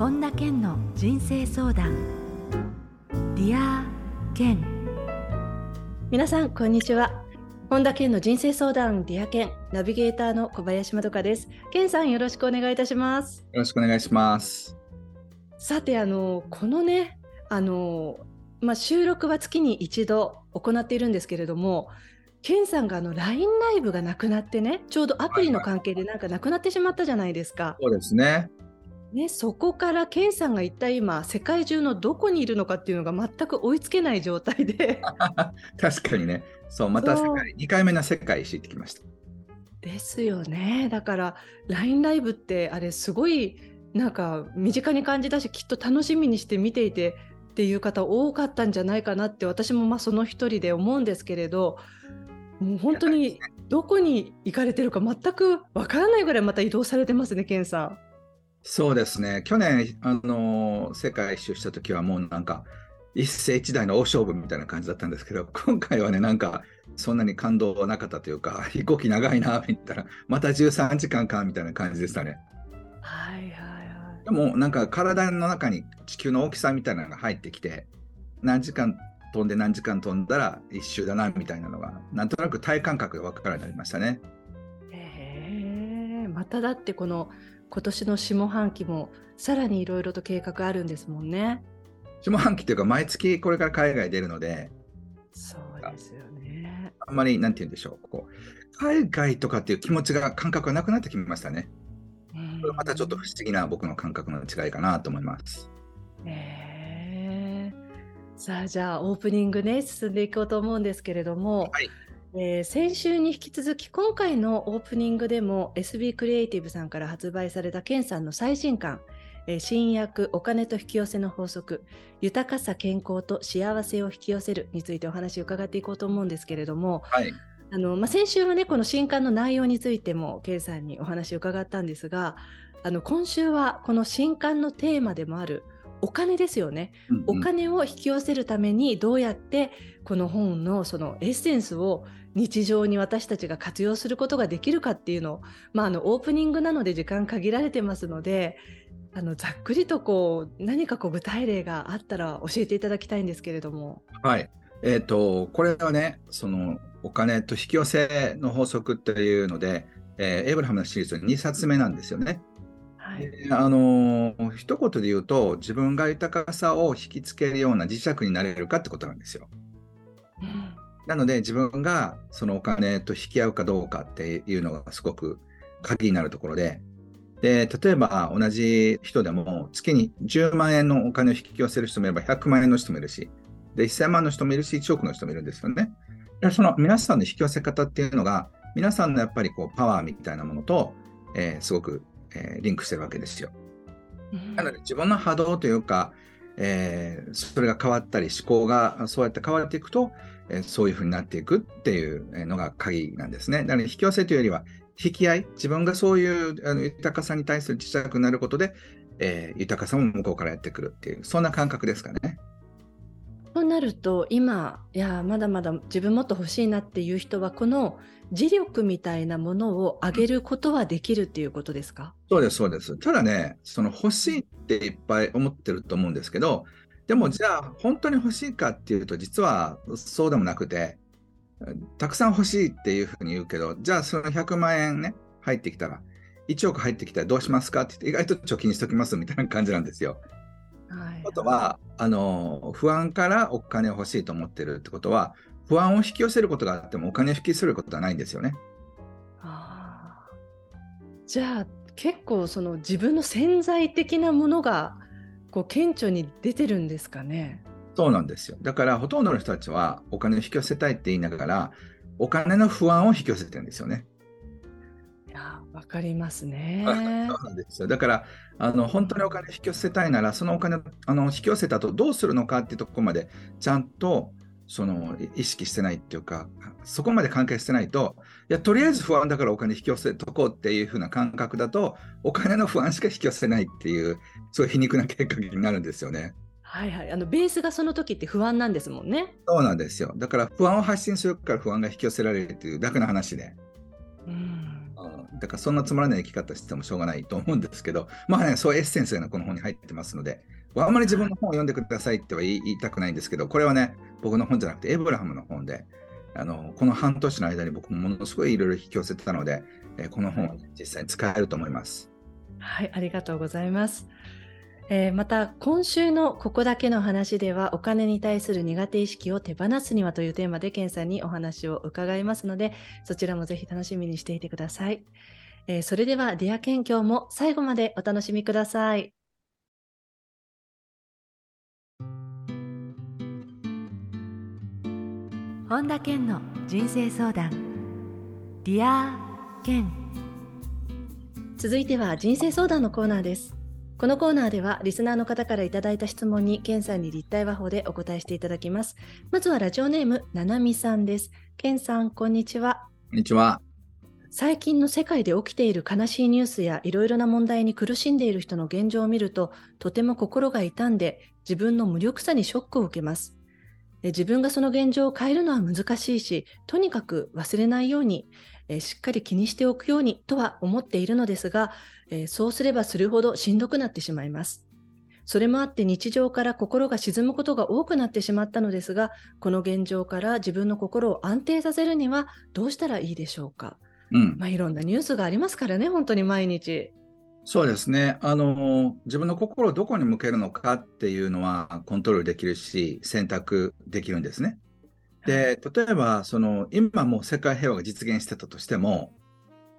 本田健の人生相談。ディア健。皆さんこんにちは。本田健の人生相談ディア健。ナビゲーターの小林まどかです。健さんよろしくお願いいたします。よろしくお願いします。さてあのこのねあのまあ、収録は月に一度行っているんですけれども健さんがあの LINE ライブがなくなってねちょうどアプリの関係でなんかなくなってしまったじゃないですか。そうですねね、そこからケンさんが一体今世界中のどこにいるのかっていうのが全く追いつけない状態で。確かにね。そうまた世界2回目の世界知ってきました。ですよね。だから LINE ライブってあれすごいなんか身近に感じたしきっと楽しみにして見ていてっていう方多かったんじゃないかなって私もまあその一人で思うんですけれどもう本当にどこに行かれてるか全くわからないぐらいまた移動されてますね、ケンさん。そうですね、去年、あの世界一周した時はもうなんか、一世一代の大勝負みたいな感じだったんですけど、今回はね、なんか、そんなに感動はなかったというか、飛行機長いな、みたいな、また13時間か、みたいな感じでしたね。はいはいはい。でも、なんか体の中に地球の大きさみたいなのが入ってきて、何時間飛んで何時間飛んだら一周だなみたいなのがなんとなく体感覚が分かるようになりましたね。へえまただってこの今年の下半期もさらにいろいろと計画あるんですもんね。下半期というか毎月これから海外出るのでそうですよね。あんまりなんて言うんでしょうこう海外とかっていう気持ちが感覚がなくなってきましたね。これまたちょっと不思議な僕の感覚の違いかなと思います。えーさあじゃあオープニングね進んでいこうと思うんですけれども、はい、えー、先週に引き続き今回のオープニングでも SB クリエイティブさんから発売されたケンさんの最新刊え新薬お金と引き寄せの法則豊かさ健康と幸せを引き寄せるについてお話を伺っていこうと思うんですけれども、はい、あのまあ、先週はねこの新刊の内容についてもケンさんにお話を伺ったんですがあの今週はこの新刊のテーマでもあるお金ですよね、うんうん、お金を引き寄せるためにどうやってこの本のそのエッセンスを日常に私たちが活用することができるかっていうのを、まあ、あのオープニングなので時間限られてますのであのざっくりとこう何かこう具体例があったら教えていただきたいんですけれども。はいえーと、これはねそのお金と引き寄せの法則っていうので、えー、エイブラハムのシリーズの2冊目なんですよね。はい、あの一言で言うと自分が豊かさを引きつけるような磁石になれるかってことなんですよ。うん、なので自分がそのお金と引き合うかどうかっていうのがすごく鍵になるところでで例えば同じ人でも月に10万円のお金を引き寄せる人もいれば100万円の人もいるしで1000万の人もいるし1億の人もいるんですよね。でその皆さんの引き寄せ方っていうのが皆さんのやっぱりこうパワーみたいなものと、えー、すごくえー、リンクしてるわけですよ。なので自分の波動というか、えー、それが変わったり思考がそうやって変わっていくと、えー、そういうふうになっていくっていうのが鍵なんですね。だから引き寄せというよりは引き合い自分がそういうあの豊かさに対する磁石になることで、えー、豊かさも向こうからやってくるっていうそんな感覚ですかね。となると今いやまだまだ自分もっと欲しいなっていう人はこの磁力みたいなものを上げることはできるっていうことですか？そうですそうですただねその欲しいっていっぱい思ってると思うんですけどでもじゃあ本当に欲しいかっていうと実はそうでもなくてたくさん欲しいっていうふうに言うけどじゃあその100万円ね入ってきたら1億入ってきたらどうしますかって言って意外と貯金しときますみたいな感じなんですよ。はい、あとはあの不安からお金を欲しいと思ってるってことは不安を引き寄せることがあってもお金を引き寄せることはないんですよね。あじゃあ結構その自分の潜在的なものがこう顕著に出てるんですかね？そうなんですよ。だからほとんどの人たちはお金を引き寄せたいって言いながらお金の不安を引き寄せてるんですよね。わかりますね。そうなんですよ。だからあの本当にお金を引き寄せたいならそのお金をあの引き寄せたとどうするのかっていうところまでちゃんとその意識してないっていうか、そこまで関係してないと、いや、とりあえず不安だからお金引き寄せとこうっていう風な感覚だと、お金の不安しか引き寄せないっていう、そういう皮肉な結果になるんですよね。はいはい、あのベースがその時って不安なんですもんね。そうなんですよ。だから不安を発信するから不安が引き寄せられるっていうだけの話で。うんだからそんなつまらない生き方しててもしょうがないと思うんですけど、まあね、そういうエッセンスがこの本に入ってますので、あんまり自分の本を読んでくださいっては言いたくないんですけど、これはね、僕の本じゃなくて、エブラハムの本で、あのこの半年の間に僕もものすごいいろいろ引き寄せてたので、えこの本を実際に使えると思います。はい、ありがとうございます。えー、また今週のここだけの話ではお金に対する苦手意識を手放すにはというテーマでケンさんにお話を伺いますのでそちらもぜひ楽しみにしていてください、えー、それではディアケン今日も最後までお楽しみください。本田健の人生相談。ディアケン。続いては人生相談のコーナーですこのコーナーではリスナーの方からいただいた質問にケンさんに立体話法でお答えしていただきます。まずはラジオネームななみさんです。ケンさんこんにちは。こんにちは。最近の世界で起きている悲しいニュースやいろいろな問題に苦しんでいる人の現状を見るととても心が痛んで自分の無力さにショックを受けます。自分がその現状を変えるのは難しいし、とにかく忘れないように、えしっかり気にしておくようにとは思っているのですが、えそうすればするほどしんどくなってしまいます。それもあって日常から心が沈むことが多くなってしまったのですが、この現状から自分の心を安定させるにはどうしたらいいでしょうか。うん、まあ、いろんなニュースがありますからね、本当に毎日。そうですねあの自分の心をどこに向けるのかっていうのはコントロールできるし選択できるんですね。で例えばその今もう世界平和が実現してたとしても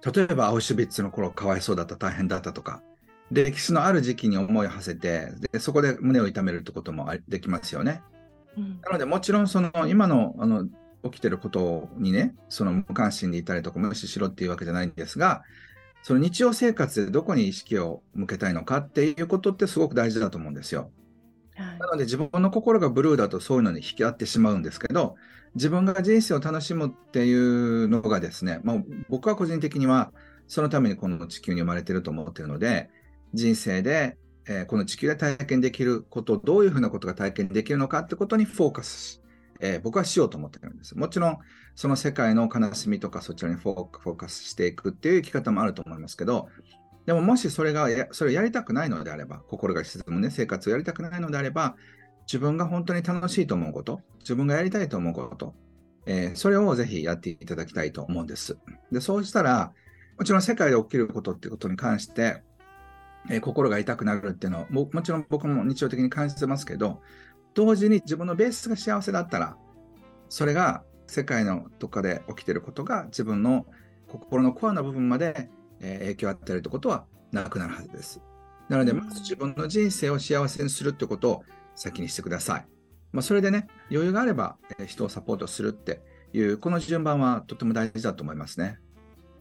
例えばアウシュビッツの頃かわいそうだった大変だったとか歴史のある時期に思いを馳せてでそこで胸を痛めるってこともできますよね。うん、なのでもちろんその今のあの起きてることにねその無関心でいたりとか無視しろっていうわけじゃないんですがその日常生活でどこに意識を向けたいのかっていうことってすごく大事だと思うんですよ。はい、なので自分の心がブルーだとそういうのに引き合ってしまうんですけど自分が人生を楽しむっていうのがですね、まあ、僕は個人的にはそのためにこの地球に生まれてると思ってるので人生で、えー、この地球で体験できることどういうふうなことが体験できるのかってことにフォーカスし、えー、僕はしようと思ってるんです。もちろんその世界の悲しみとかそちらにフォーカスしていくっていう生き方もあると思いますけどでももしそれがそれをやりたくないのであれば心が沈むね生活をやりたくないのであれば自分が本当に楽しいと思うこと、自分がやりたいと思うこと、えー、それをぜひやっていただきたいと思うんです。で、そうしたら、もちろん世界で起きることっていうことに関して、えー、心が痛くなるっていうのはも、もちろん僕も日常的に感じてますけど、同時に自分のベースが幸せだったら、それが世界のどっかで起きてることが自分の心のコアな部分まで、えー、影響を与えるってことはなくなるはずです。なので、まず自分の人生を幸せにするってことを先にしてください。まあ、それでね、余裕があれば、え人をサポートするっていう、この順番はとても大事だと思いますね。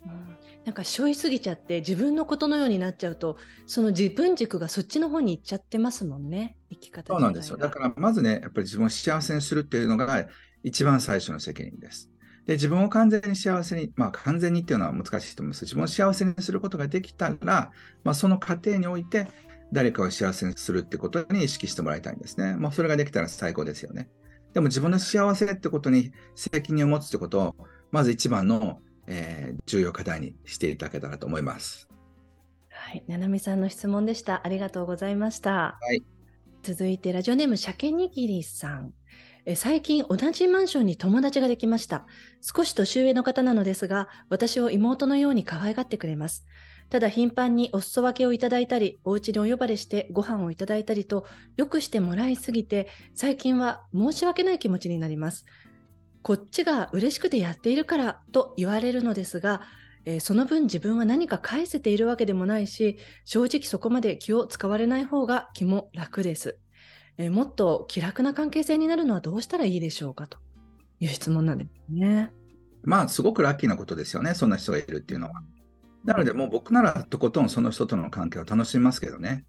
うん、なんか背負いすぎちゃって自分のことのようになっちゃうとその自分軸がそっちの方に行っちゃってますもんね生き方そうなんですよだからまずねやっぱり自分を幸せにするっていうのが一番最初の責任ですで自分を完全に幸せにまあ完全にっていうのは難しいと思います自分を幸せにすることができたら、まあ、その過程において誰かを幸せにするってことに意識してもらいたいんですね。まあ、それができたら最高ですよね。でも自分の幸せってことに責任を持つってことを、まず一番の、えー、重要課題にしていただけたらと思います。はい、ななみさんの質問でした。ありがとうございました。はい、続いて、ラジオネーム、鮭にぎりさん。え最近同じマンションに友達ができました。少し年上の方なのですが、私を妹のように可愛がってくれます。ただ頻繁にお裾分けをいただいたり、お家にお呼ばれしてご飯をいただいたりと、よくしてもらいすぎて、最近は申し訳ない気持ちになります。こっちが嬉しくてやっているからと言われるのですが、えー、その分自分は何か返せているわけでもないし、正直そこまで気を使われない方が気も楽です。えー、もっと気楽な関係性になるのはどうしたらいいでしょうかという質問なんですね。まあ、すごくラッキーなことですよね、そんな人がいるっていうのは。なので、もう僕ならとことんその人との関係を楽しみますけどね。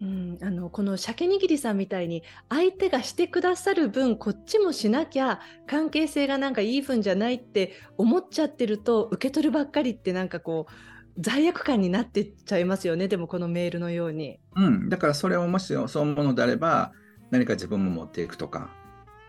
うん、あのこの鮭にぎりさんみたいに相手がしてくださる分こっちもしなきゃ関係性がなんかいい分じゃないって思っちゃってると受け取るばっかりってなんかこう罪悪感になってっちゃいますよねでもこのメールのように。うん、だからそれをもしそう思うのであれば何か自分も持っていくとか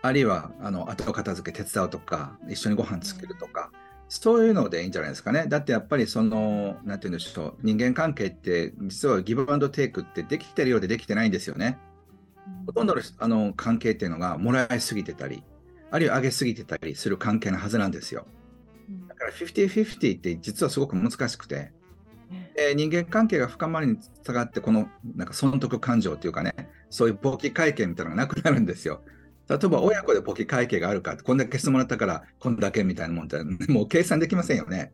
あるいはあの後片付け手伝うとか一緒にご飯作るとか、そういうのでいいんじゃないですかね。だってやっぱりその、なんて言うんでしょう、人間関係って実はギブアンドテイクってできてるようでできてないんですよね。ほとんどのあの関係っていうのがもらいすぎてたり、あるいは上げすぎてたりする関係のはずなんですよ。だから50-50って実はすごく難しくて、えー、人間関係が深まりに従って、このなんか損得感情っていうかね、そういう簿記会計みたいなのがなくなるんですよ。例えば親子で簿記会計があるかこんだけ消してもらったからこんだけみたいなもんって、もう計算できませんよね。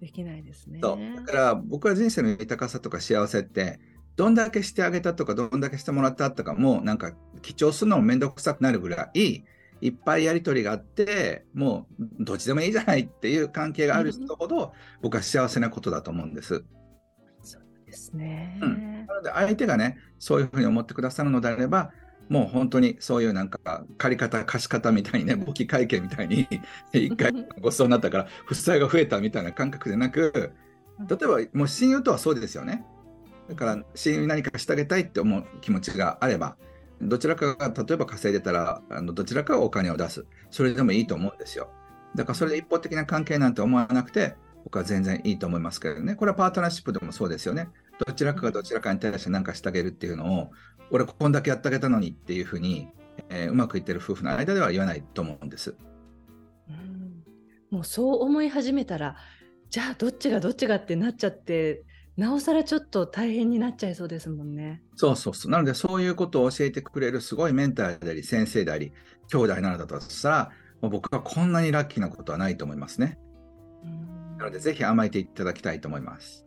できないですね。だから僕は人生の豊かさとか幸せってどんだけしてあげたとかどんだけしてもらったとかもなんか記帳するのも面倒くさくなるぐらいいっぱいやり取りがあってもうどっちでもいいじゃないっていう関係がある人ほど僕は幸せなことだと思うんです。ですね、うん、なので相手がねそういうふうに思ってくださるのであればもう本当にそういうなんか借り方貸し方みたいにね簿記会計みたいに 一回 ごちそうになったから負債が増えたみたいな感覚でなく例えばもう親友とはそうですよね。だから親友に何かしてあげたいって思う気持ちがあればどちらかが例えば稼いでたらあのどちらかがお金を出す。それでもいいと思うんですよ。だからそれで一方的な関係なんて思わなくて僕は全然いいと思いますけどね。これはパートナーシップでもそうですよねどちらかがどちらかに対して何かしてあげるっていうのを俺こんだけやってあげたのにっていうふうに、えー、うまくいってる夫婦の間では言わないと思うんです。うん、もうそう思い始めたらじゃあどっちがどっちがってなっちゃってなおさらちょっと大変になっちゃいそうですもんね。そうそうそう。なのでそういうことを教えてくれるすごいメンターであり先生であり兄弟なのだとしたらもう僕はこんなにラッキーなことはないと思いますね。なのでぜひ甘えていただきたいと思います。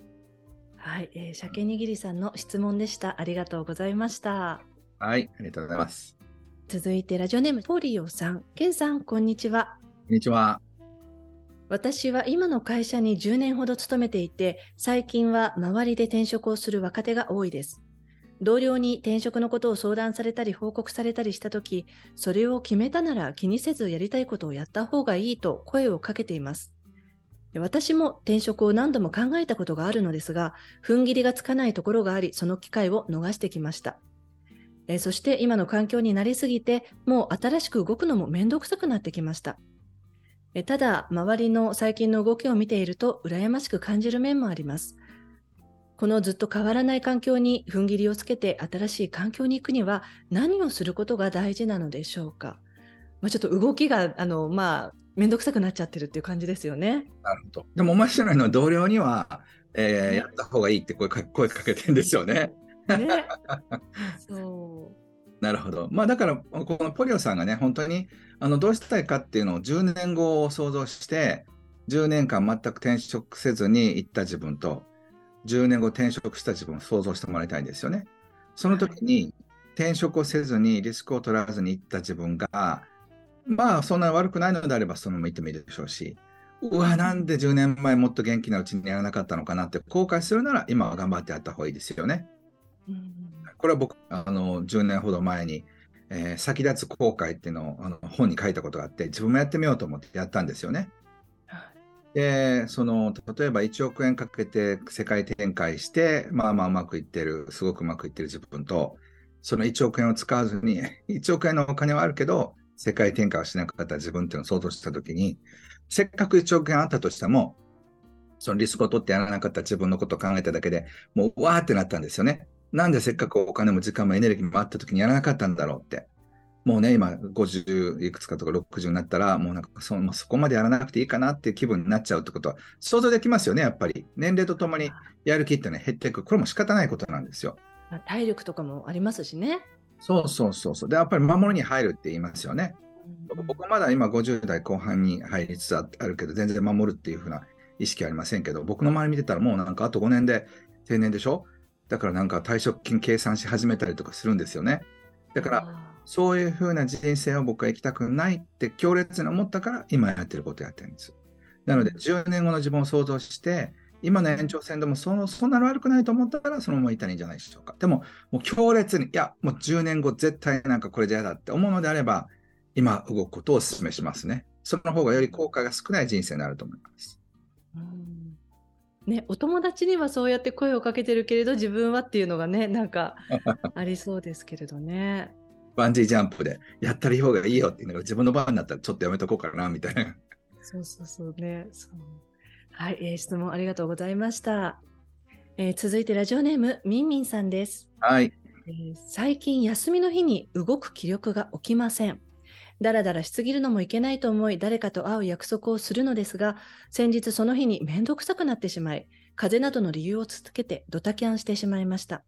はい、えー、鮭にぎりさんの質問でした。ありがとうございました。はい、ありがとうございます。続いてラジオネームポリオさん、ケンさん、こんにちは。こんにちは。私は今の会社に10年ほど勤めていて、最近は周りで転職をする若手が多いです。同僚に転職のことを相談されたり報告されたりしたとき、それを決めたなら気にせずやりたいことをやった方がいいと声をかけています。私も転職を何度も考えたことがあるのですが、踏ん切りがつかないところがあり、その機会を逃してきました。えそして今の環境になりすぎて、もう新しく動くのもめんどくさくなってきました。えただ、周りの最近の動きを見ていると、羨ましく感じる面もあります。このずっと変わらない環境に踏ん切りをつけて新しい環境に行くには何をすることが大事なのでしょうか？まあ、ちょっと動きがあの、まあ、面倒くさくなっちゃってるっていう感じですよね。なるほど。でも面白いのは同僚には、えー、やった方がいいって声か声かけてるんですよね。ね そうなるほど。まあだからこのポリオさんがね本当にあのどうしたいかっていうのを10年後を想像して10年間全く転職せずに行った自分と10年後転職した自分を想像してもらいたいんですよね。その時に転職をせずにリスクを取らずに行った自分がまあ、そんな悪くないのであれば、そのまま行ってもいいでしょうし、うわ、なんで10年前もっと元気なうちにやらなかったのかなって後悔するなら、今は頑張ってやった方がいいですよね。うん、これは僕、あの10年ほど前に、えー、先立つ後悔っていうのをあの本に書いたことがあって、自分もやってみようと思ってやったんですよね。で、その、例えば1億円かけて世界展開して、まあまあうまくいってる、すごくうまくいってる自分と、その1億円を使わずに、1億円のお金はあるけど、世界転換をしなかった自分っていうのを想像したときに、せっかく1億円あったとしても、そのリスクを取ってやらなかった自分のことを考えただけでもうわーってなったんですよね。なんでせっかくお金も時間もエネルギーもあった時にやらなかったんだろうって。もうね、今50いくつかとか60になったら、もうなんかそもうそこまでやらなくていいかなっていう気分になっちゃうってことは想像できますよね、やっぱり。年齢とともにやる気ってね、減っていく。これも仕方ないことなんですよ。体力とかもありますしね。そうそうそうそう。で、やっぱり守りに入るって言いますよね。うん、僕はまだ今50代後半に入りつつあるけど、全然守るっていうふうな意識ありませんけど、僕の周り見てたらもうなんかあと5年で定年でしょ？だからなんか退職金計算し始めたりとかするんですよね。だから、そういうふうな人生を僕は生きたくないって強烈に思ったから今やってることやってるんです。なので10年後の自分を想像して、今の延長戦でもそのそんなに悪くないと思ったらそのままいたらいいんじゃないでしょうか。でも、もう強烈に、いや、もう10年後絶対なんかこれで嫌だって思うのであれば、今動くことをお勧めしますね。その方がより効果が少ない人生になると思います。うんね、お友達にはそうやって声をかけてるけれど自分はっていうのがねなんか ありそうですけれどね。バンジージャンプでやったらいい方がいいよって言うのが自分の番になったらちょっとやめとこうかなみたいなそうそうそうね。そうはい、えー、質問ありがとうございました。えー、続いてラジオネームみんみんさんです。はい、えー、最近休みの日に動く気力が起きません。だらだらしすぎるのもいけないと思い、誰かと会う約束をするのですが、先日その日に面倒くさくなってしまい、風邪などの理由を続けてドタキャンしてしまいました。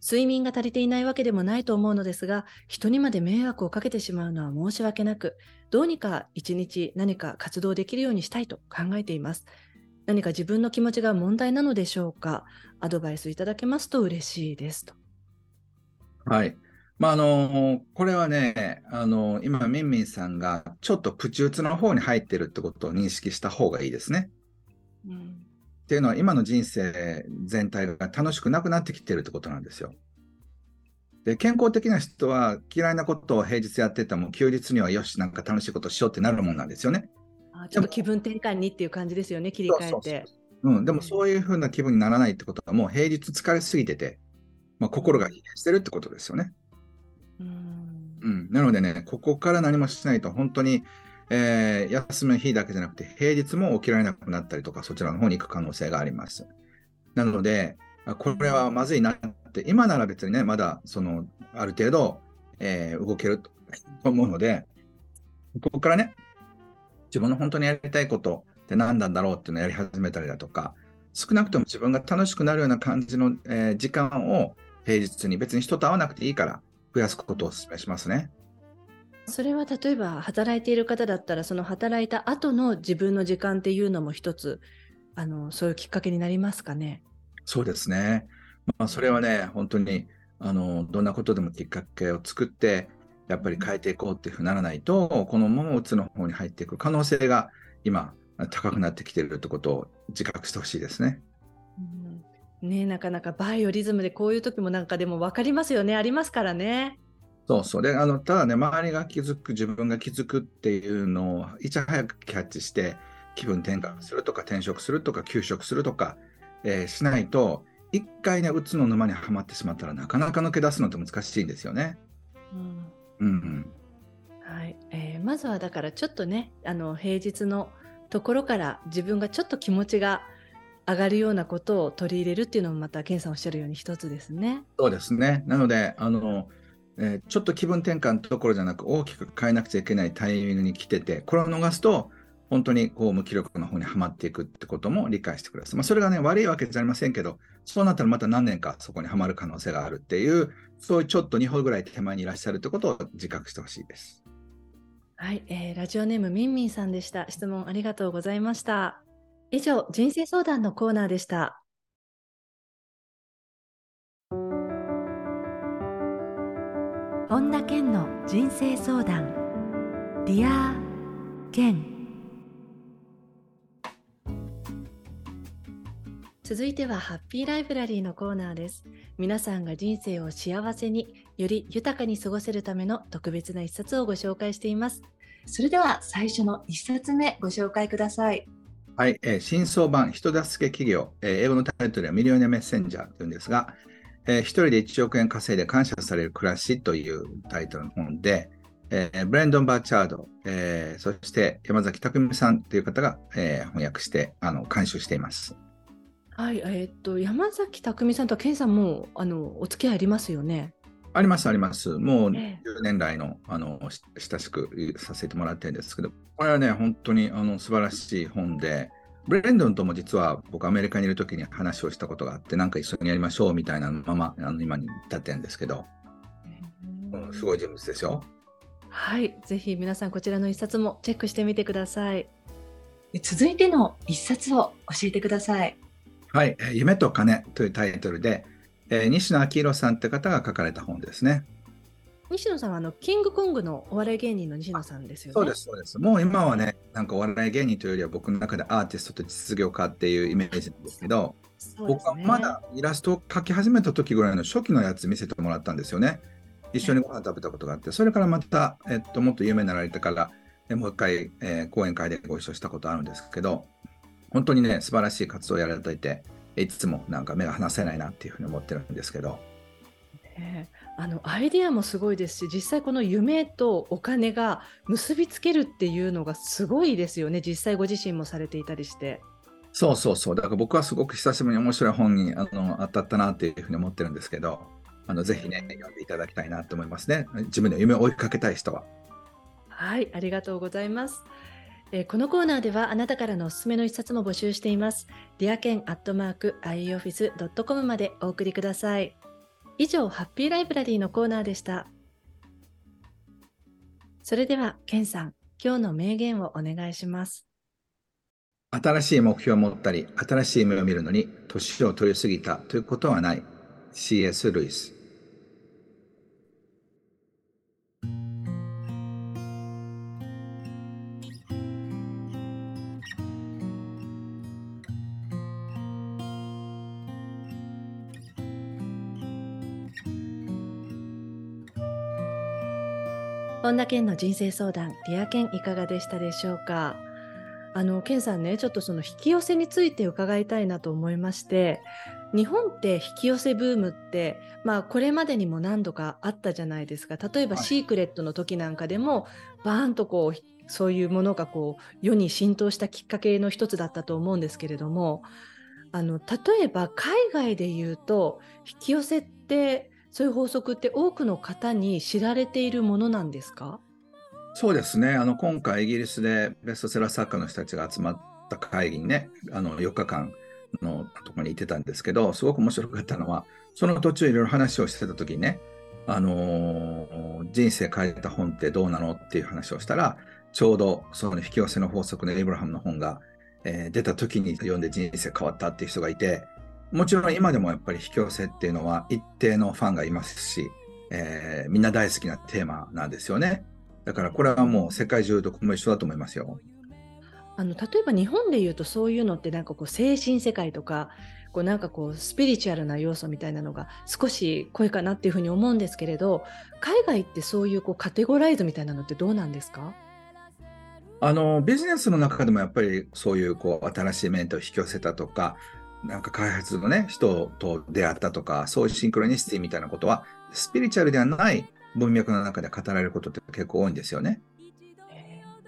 睡眠が足りていないわけでもないと思うのですが、人にまで迷惑をかけてしまうのは申し訳なく、どうにか一日何か活動できるようにしたいと考えています。何か自分の気持ちが問題なのでしょうか？アドバイスいただけますと嬉しいですと。はい。まあ、あのこれはね、あの今、みんみんさんがちょっとプチ打つの方に入ってるってことを認識した方がいいですね。うん、っていうのは、今の人生全体が楽しくなくなってきてるってことなんですよ。で健康的な人は嫌いなことを平日やってても休日にはよし、なんか楽しいことしようってなるもんなんですよね。あちょっと気分転換にっていう感じですよね、切り替えて。うん、でもそういうふうな気分にならないってことは、もう平日疲れすぎてて、まあ、心が疲弊してるってことですよね。うん、なのでね、ここから何もしないと、本当に、えー、休む日だけじゃなくて、平日も起きられなくなったりとか、そちらの方に行く可能性があります。なので、これはまずいなって、今なら別にね、まだそのある程度、えー、動けると思うので、ここからね、自分の本当にやりたいことって何なんだろうっていうのをやり始めたりだとか、少なくとも自分が楽しくなるような感じの、えー、時間を平日に別に人と会わなくていいから、増やすことをお勧めしますね。それは例えば働いている方だったらその働いた後の自分の時間っていうのも一つあのそういうきっかけになりますかね。そうですね。まあ、それはね本当にあのどんなことでもきっかけを作ってやっぱり変えていこうっていうふうにならないとこのままうつの方に入っていく可能性が今高くなってきているってことを自覚してほしいですね。ねなかなかバイオリズムでこういう時もなんかでも分かりますよねありますからね。そうそうであのただね周りが気づく自分が気づくっていうのをいち早くキャッチして気分転換するとか転職するとか休職するとか、えー、しないと一回ねうつの沼にはまってしまったらなかなか抜け出すのって難しいんですよね。うん、うん、はい。えー、まずはだからちょっとねあの平日のところから自分がちょっと気持ちが上がるようなことを取り入れるっていうのもまた健さんおっしゃるように一つですね。そうですね。なのであの、えー、ちょっと気分転換ところじゃなく大きく変えなくちゃいけないタイミングに来ててこれを逃すと本当にこう無気力の方にはまっていくってことも理解してください。まあ、それがね悪いわけじゃありませんけどそうなったらまた何年かそこにはまる可能性があるっていうそういうちょっと2歩ぐらい手前にいらっしゃるってことを自覚してほしいです。はい、えー、ラジオネームみんみんさんでした。質問ありがとうございました。以上、人生相談のコーナーでした。本田健の人生相談ディア健続いてはハッピーライブラリーのコーナーです。皆さんが人生を幸せにより豊かに過ごせるための特別な一冊をご紹介しています。それでは最初の一冊目ご紹介ください。はい、えー、新装版人助け企業、えー、英語のタイトルはミリオネアメッセンジャーというんですが、えー、一人で1億円稼いで感謝される暮らしというタイトルの本で、えー、ブレンドン・バーチャード、えー、そして山崎匠さんという方が、えー、翻訳してあの監修しています。はい、えー、っと山崎匠さんと健さんもあのお付き合いありますよね？あります、あります。もう10年来の,、あの親しくさせてもらってるんですけど、これはね、本当にあの素晴らしい本で、ブレンドンとも実は僕、アメリカにいるときに話をしたことがあって、なんか一緒にやりましょうみたいなまま、あの今に至ってるんですけど、うん、すごい人物ですよ。はい、ぜひ皆さん、こちらの一冊もチェックしてみてください。続いての一冊を教えてください。はい、夢と金というタイトルで、えー、西野昭弘さんって方が書かれた本ですね。西野さんはあのキングコングのお笑い芸人の西野さんですよね。そうです、そうです。もう今はね、なんかお笑い芸人というよりは僕の中でアーティストと実業家っていうイメージなんですけど、ね、僕はまだイラストを描き始めた時ぐらいの初期のやつ見せてもらったんですよね。一緒にご飯食べたことがあって、それからまた、えっと、もっと有名になられてから、えもう一回、えー、講演会でご一緒したことあるんですけど、本当にね、素晴らしい活動をやられていて、いつもなんか目が離せないなっていうふうに思ってるんですけど。えー、あのアイデアもすごいですし実際この夢とお金が結びつけるっていうのがすごいですよね実際ご自身もされていたりして。そうそうそうだから僕はすごく久しぶりに面白い本にあの当たったなっていうふうに思ってるんですけどあのぜひね読んでいただきたいなと思いますね自分の夢を追いかけたい人は。はいありがとうございます。えー、このコーナーではあなたからのおすすめの一冊も募集しています。ディアケンアットマーク ioffice.com までお送りください。以上、ハッピーライブラリーのコーナーでした。それでは、ケンさん、今日の名言をお願いします。新しい目標を持ったり、新しい夢を見るのに、年を取りすぎたということはない。C.S. ルイス。本田健の人生相談、ディア健いかがでしたでしょうか？あの健さんね、ちょっとその引き寄せについて伺いたいなと思いまして、日本って引き寄せブームって、まあ、これまでにも何度かあったじゃないですか。例えば、シークレットの時なんかでも、バーンとこう、そういうものがこう世に浸透したきっかけの一つだったと思うんですけれども、あの例えば海外で言うと引き寄せってそういう法則って多くの方に知られているものなんですか？そうですね。あの今回イギリスでベストセラー作家の人たちが集まった会議にねあの4日間のところに行ってたんですけどすごく面白かったのはその途中いろいろ話をしてた時にねあのー、人生変えた本ってどうなのっていう話をしたらちょうどその引き寄せの法則のエイブラハムの本が、えー、出た時に読んで人生変わったっていう人がいてもちろん今でもやっぱり引き寄せっていうのは一定のファンがいますし、えー、みんな大好きなテーマなんですよね。だからこれはもう世界中どこも一緒だと思いますよ。あの例えば日本で言うとそういうのってなんかこう精神世界とかこうなんかこうスピリチュアルな要素みたいなのが少し濃いかなっていうふうに思うんですけれど海外ってそういうこうカテゴライズみたいなのってどうなんですか？あのビジネスの中でもやっぱりそういうこう新しいメンターを引き寄せたとかなんか開発のね、人と出会ったとか、そういうシンクロニシティみたいなことは、スピリチュアルではない文脈の中で語られることって結構多いんですよね。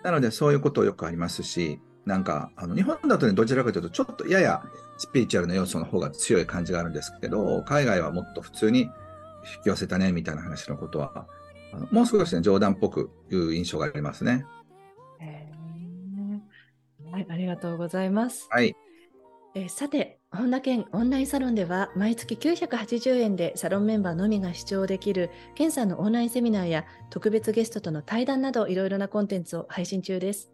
なので、そういうことよくありますし、なんか、あの日本だとね、どちらかというと、ちょっとややスピリチュアルな要素の方が強い感じがあるんですけど、海外はもっと普通に引き寄せたね、みたいな話のことは、あのもう少しね、冗談っぽくいう印象がありますね。はい、ありがとうございます。はい。えー、さて、本田健オンラインサロンでは毎月980円でサロンメンバーのみが視聴できる健さんのオンラインセミナーや特別ゲストとの対談などいろいろなコンテンツを配信中です。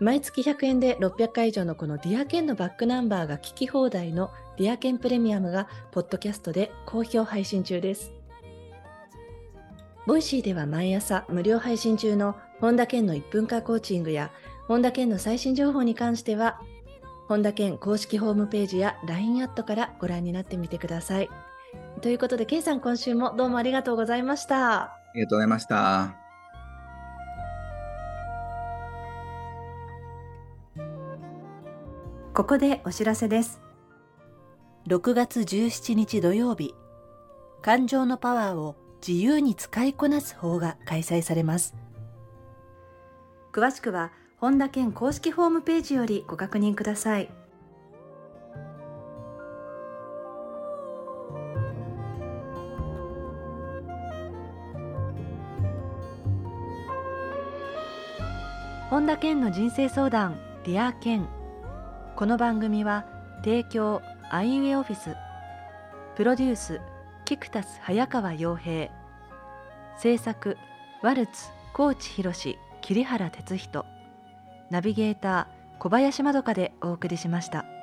毎月100円で600回以上のこのディア健のバックナンバーが聞き放題のディア健プレミアムがポッドキャストで好評配信中です。ボイシーでは毎朝無料配信中の本田健の1分間コーチングや本田健の最新情報に関しては本田健公式ホームページや LINE アットからご覧になってみてください。ということで、健さん、今週もどうもありがとうございました。ありがとうございました。ここでお知らせです。6月17日土曜日、感情のパワーを自由に使いこなす方が開催されます。詳しくは、本田健公式ホームページよりご確認ください。本田健の人生相談 Dear Ken。この番組は提供アイウェイオフィス。プロデュースキクタス早川洋平。制作ワルツ高知博桐原哲人。ナビゲーター小林まどかでお送りしました。